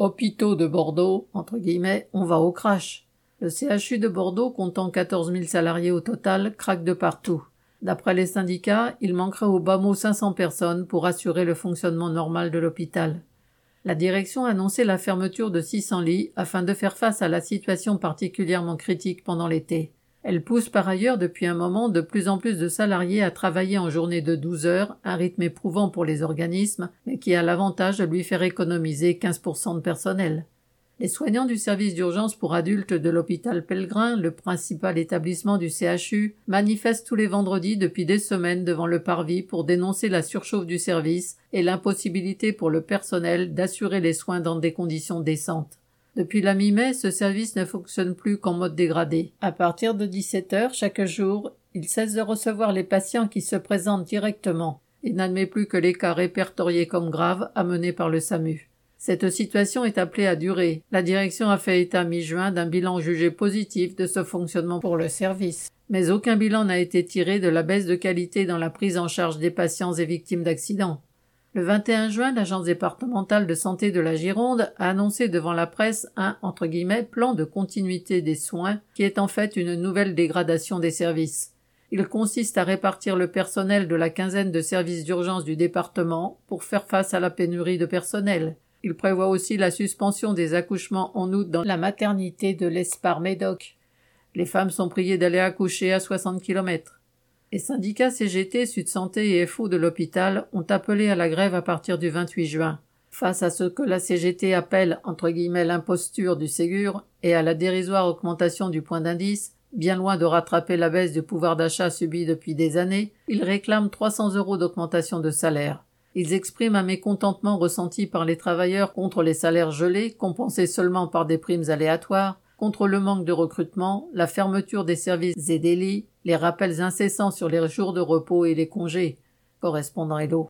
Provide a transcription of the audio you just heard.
Hôpitaux de Bordeaux, entre guillemets, on va au crash. Le CHU de Bordeaux, comptant 14 000 salariés au total, craque de partout. D'après les syndicats, il manquerait au bas mot 500 personnes pour assurer le fonctionnement normal de l'hôpital. La direction a annoncé la fermeture de 600 lits afin de faire face à la situation particulièrement critique pendant l'été. Elle pousse par ailleurs depuis un moment de plus en plus de salariés à travailler en journée de 12 heures, un rythme éprouvant pour les organismes, mais qui a l'avantage de lui faire économiser 15% de personnel. Les soignants du service d'urgence pour adultes de l'hôpital Pellegrin, le principal établissement du CHU, manifestent tous les vendredis depuis des semaines devant le parvis pour dénoncer la surchauffe du service et l'impossibilité pour le personnel d'assurer les soins dans des conditions décentes. Depuis la mi-mai, ce service ne fonctionne plus qu'en mode dégradé. À partir de 17 heures chaque jour, il cesse de recevoir les patients qui se présentent directement. Il n'admet plus que les cas répertoriés comme graves amenés par le SAMU. Cette situation est appelée à durer. La direction a fait état mi-juin d'un bilan jugé positif de ce fonctionnement pour le service. Mais aucun bilan n'a été tiré de la baisse de qualité dans la prise en charge des patients et victimes d'accidents. Le 21 juin, l'agence départementale de santé de la Gironde a annoncé devant la presse un plan de continuité des soins qui est en fait une nouvelle dégradation des services. Il consiste à répartir le personnel de la quinzaine de services d'urgence du département pour faire face à la pénurie de personnel. Il prévoit aussi la suspension des accouchements en août dans la maternité de l'Espar Médoc. Les femmes sont priées d'aller accoucher à 60 km. Les syndicats CGT, Sud Santé et FO de l'hôpital ont appelé à la grève à partir du 28 juin. Face à ce que la CGT appelle entre guillemets l'imposture du Ségur et à la dérisoire augmentation du point d'indice, bien loin de rattraper la baisse du pouvoir d'achat subie depuis des années, ils réclament 300 euros d'augmentation de salaire. Ils expriment un mécontentement ressenti par les travailleurs contre les salaires gelés, compensés seulement par des primes aléatoires, contre le manque de recrutement, la fermeture des services et des les rappels incessants sur les jours de repos et les congés. Correspondant Hello.